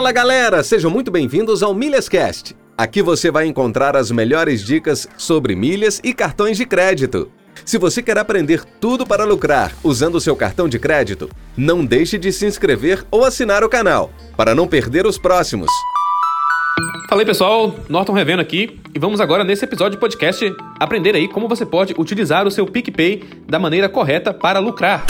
Fala galera, sejam muito bem-vindos ao Milhascast. Aqui você vai encontrar as melhores dicas sobre milhas e cartões de crédito. Se você quer aprender tudo para lucrar usando o seu cartão de crédito, não deixe de se inscrever ou assinar o canal, para não perder os próximos. Fala aí pessoal, Norton Revendo aqui e vamos agora nesse episódio de podcast aprender aí como você pode utilizar o seu PicPay da maneira correta para lucrar.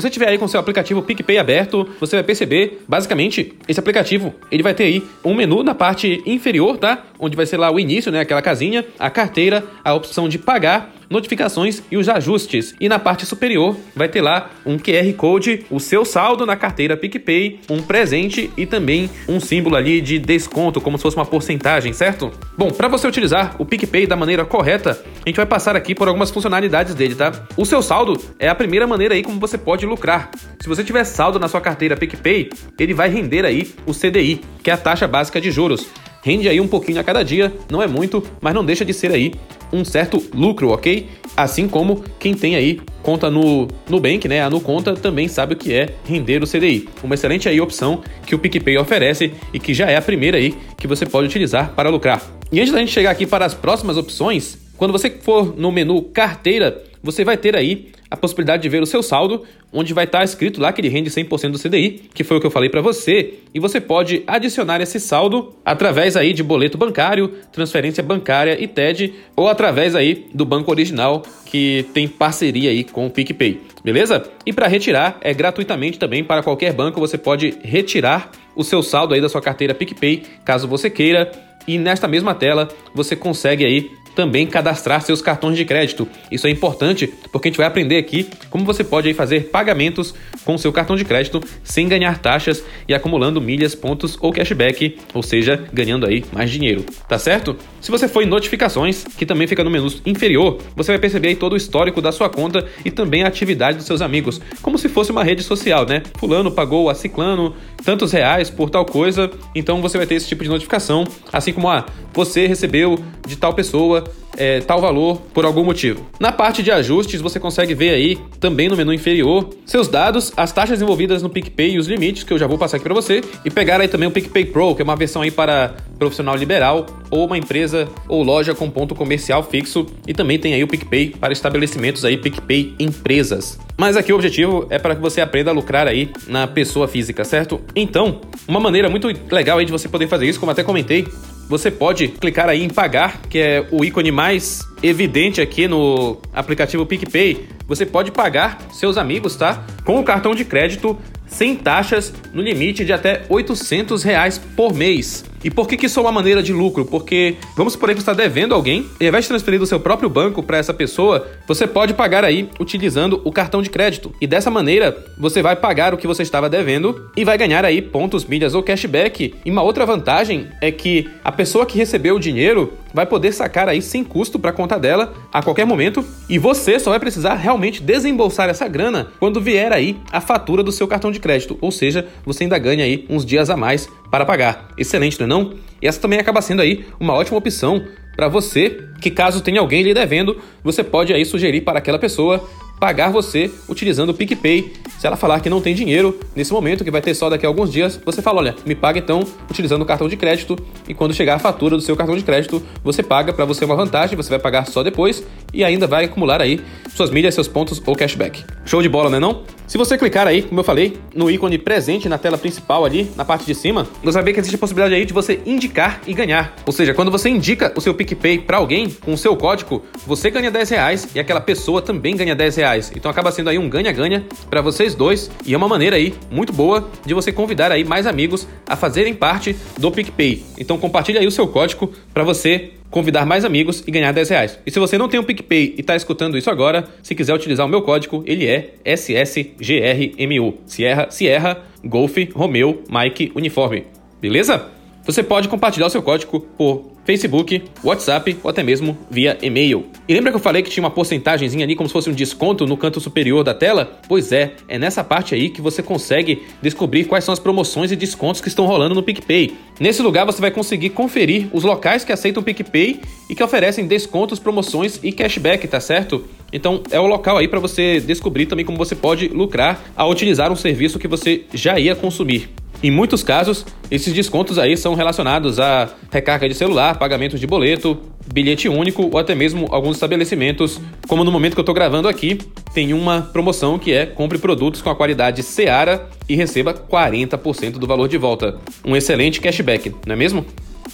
Você tiver aí com seu aplicativo PicPay aberto, você vai perceber, basicamente, esse aplicativo, ele vai ter aí um menu na parte inferior, tá? Onde vai ser lá o início, né, aquela casinha, a carteira, a opção de pagar notificações e os ajustes. E na parte superior vai ter lá um QR Code, o seu saldo na carteira PicPay, um presente e também um símbolo ali de desconto, como se fosse uma porcentagem, certo? Bom, para você utilizar o PicPay da maneira correta, a gente vai passar aqui por algumas funcionalidades dele, tá? O seu saldo é a primeira maneira aí como você pode lucrar. Se você tiver saldo na sua carteira PicPay, ele vai render aí o CDI, que é a taxa básica de juros. Rende aí um pouquinho a cada dia, não é muito, mas não deixa de ser aí um certo lucro, ok? Assim como quem tem aí conta no Nubank, né? A Nuconta também sabe o que é render o CDI. Uma excelente aí opção que o PicPay oferece e que já é a primeira aí que você pode utilizar para lucrar. E antes da gente chegar aqui para as próximas opções, quando você for no menu carteira, você vai ter aí a possibilidade de ver o seu saldo, onde vai estar escrito lá que ele rende 100% do CDI, que foi o que eu falei para você, e você pode adicionar esse saldo através aí de boleto bancário, transferência bancária e TED, ou através aí do banco original que tem parceria aí com o PicPay, beleza? E para retirar é gratuitamente também para qualquer banco, você pode retirar o seu saldo aí da sua carteira PicPay, caso você queira. E nesta mesma tela você consegue aí também cadastrar seus cartões de crédito. Isso é importante porque a gente vai aprender aqui como você pode fazer pagamentos com seu cartão de crédito sem ganhar taxas e acumulando milhas, pontos ou cashback, ou seja, ganhando aí mais dinheiro, tá certo? Se você for em notificações, que também fica no menu inferior, você vai perceber todo o histórico da sua conta e também a atividade dos seus amigos, como se fosse uma rede social, né? Fulano pagou a Ciclano tantos reais por tal coisa, então você vai ter esse tipo de notificação, assim como a ah, você recebeu de tal pessoa é, tal valor por algum motivo. Na parte de ajustes, você consegue ver aí, também no menu inferior, seus dados, as taxas envolvidas no PicPay e os limites, que eu já vou passar aqui para você, e pegar aí também o PicPay Pro, que é uma versão aí para profissional liberal ou uma empresa ou loja com ponto comercial fixo, e também tem aí o PicPay para estabelecimentos aí, PicPay empresas. Mas aqui o objetivo é para que você aprenda a lucrar aí na pessoa física, certo? Então, uma maneira muito legal aí de você poder fazer isso, como até comentei, você pode clicar aí em pagar, que é o ícone mais evidente aqui no aplicativo PicPay. Você pode pagar seus amigos, tá? Com o cartão de crédito sem taxas no limite de até 800 reais por mês. E por que, que isso é uma maneira de lucro? Porque vamos supor que você está devendo alguém, e ao invés de transferir do seu próprio banco para essa pessoa, você pode pagar aí utilizando o cartão de crédito. E dessa maneira, você vai pagar o que você estava devendo e vai ganhar aí pontos, milhas ou cashback. E uma outra vantagem é que a pessoa que recebeu o dinheiro vai poder sacar aí sem custo para a conta dela a qualquer momento e você só vai precisar realmente desembolsar essa grana quando vier aí a fatura do seu cartão de crédito, ou seja, você ainda ganha aí uns dias a mais para pagar. Excelente, não é não? E essa também acaba sendo aí uma ótima opção para você que caso tenha alguém lhe devendo, você pode aí sugerir para aquela pessoa pagar você utilizando o PicPay. Se ela falar que não tem dinheiro nesse momento, que vai ter só daqui a alguns dias, você fala: olha, me paga então utilizando o cartão de crédito. E quando chegar a fatura do seu cartão de crédito, você paga para você uma vantagem, você vai pagar só depois e ainda vai acumular aí suas milhas, seus pontos ou cashback. Show de bola, né não? Se você clicar aí, como eu falei, no ícone presente na tela principal ali, na parte de cima, você vai ver que existe a possibilidade aí de você indicar e ganhar. Ou seja, quando você indica o seu PicPay para alguém com o seu código, você ganha 10 reais e aquela pessoa também ganha 10 reais. Então acaba sendo aí um ganha-ganha para vocês dois e é uma maneira aí muito boa de você convidar aí mais amigos a fazerem parte do PicPay. Então compartilha aí o seu código para você convidar mais amigos e ganhar 10 reais. E se você não tem um PicPay e está escutando isso agora, se quiser utilizar o meu código, ele é SSGRMU. Sierra, Sierra, Golf, Romeo, Mike, Uniforme. Beleza? Você pode compartilhar o seu código por Facebook, WhatsApp ou até mesmo via e-mail. E lembra que eu falei que tinha uma porcentagemzinha ali como se fosse um desconto no canto superior da tela? Pois é, é nessa parte aí que você consegue descobrir quais são as promoções e descontos que estão rolando no PicPay. Nesse lugar você vai conseguir conferir os locais que aceitam PicPay e que oferecem descontos, promoções e cashback, tá certo? Então é o local aí para você descobrir também como você pode lucrar ao utilizar um serviço que você já ia consumir. Em muitos casos, esses descontos aí são relacionados a recarga de celular, pagamento de boleto, bilhete único ou até mesmo alguns estabelecimentos, como no momento que eu estou gravando aqui, tem uma promoção que é compre produtos com a qualidade Seara e receba 40% do valor de volta. Um excelente cashback, não é mesmo?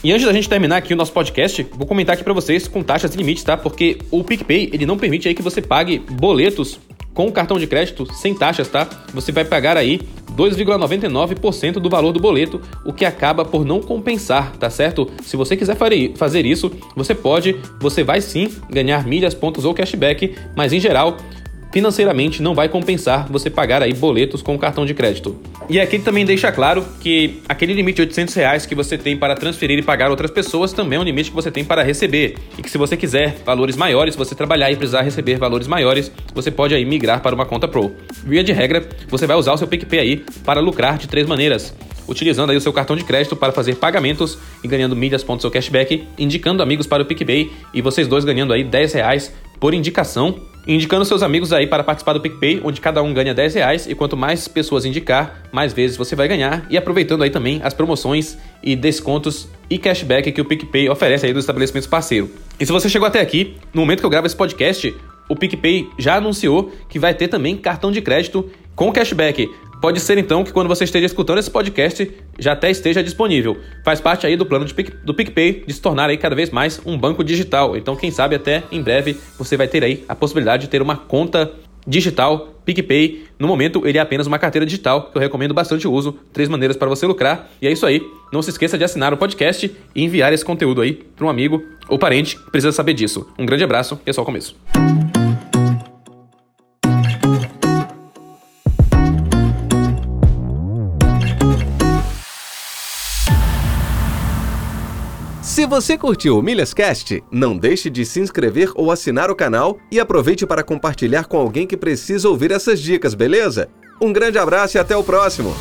E antes da gente terminar aqui o nosso podcast, vou comentar aqui para vocês com taxas e limites, tá? Porque o PicPay, ele não permite aí que você pague boletos com cartão de crédito sem taxas, tá? Você vai pagar aí 2,99% do valor do boleto, o que acaba por não compensar, tá certo? Se você quiser fazer isso, você pode, você vai sim ganhar milhas, pontos ou cashback, mas em geral financeiramente não vai compensar você pagar aí boletos com cartão de crédito. E aqui também deixa claro que aquele limite de 800 reais que você tem para transferir e pagar outras pessoas também é um limite que você tem para receber. E que se você quiser valores maiores, se você trabalhar e precisar receber valores maiores, você pode aí migrar para uma conta Pro. Via de regra, você vai usar o seu PicPay aí para lucrar de três maneiras utilizando aí o seu cartão de crédito para fazer pagamentos e ganhando milhas, pontos ou cashback, indicando amigos para o PicPay e vocês dois ganhando aí 10 reais por indicação, indicando seus amigos aí para participar do PicPay, onde cada um ganha 10 reais e quanto mais pessoas indicar, mais vezes você vai ganhar e aproveitando aí também as promoções e descontos e cashback que o PicPay oferece aí dos estabelecimentos parceiro. E se você chegou até aqui, no momento que eu gravo esse podcast, o PicPay já anunciou que vai ter também cartão de crédito com cashback. Pode ser então que quando você esteja escutando esse podcast já até esteja disponível. Faz parte aí do plano de, do PicPay de se tornar aí cada vez mais um banco digital. Então, quem sabe até em breve você vai ter aí a possibilidade de ter uma conta digital PicPay. No momento, ele é apenas uma carteira digital que eu recomendo bastante o uso. Três maneiras para você lucrar. E é isso aí. Não se esqueça de assinar o podcast e enviar esse conteúdo aí para um amigo ou parente que precisa saber disso. Um grande abraço e é só o começo. Se você curtiu o Milhascast, não deixe de se inscrever ou assinar o canal e aproveite para compartilhar com alguém que precisa ouvir essas dicas, beleza? Um grande abraço e até o próximo!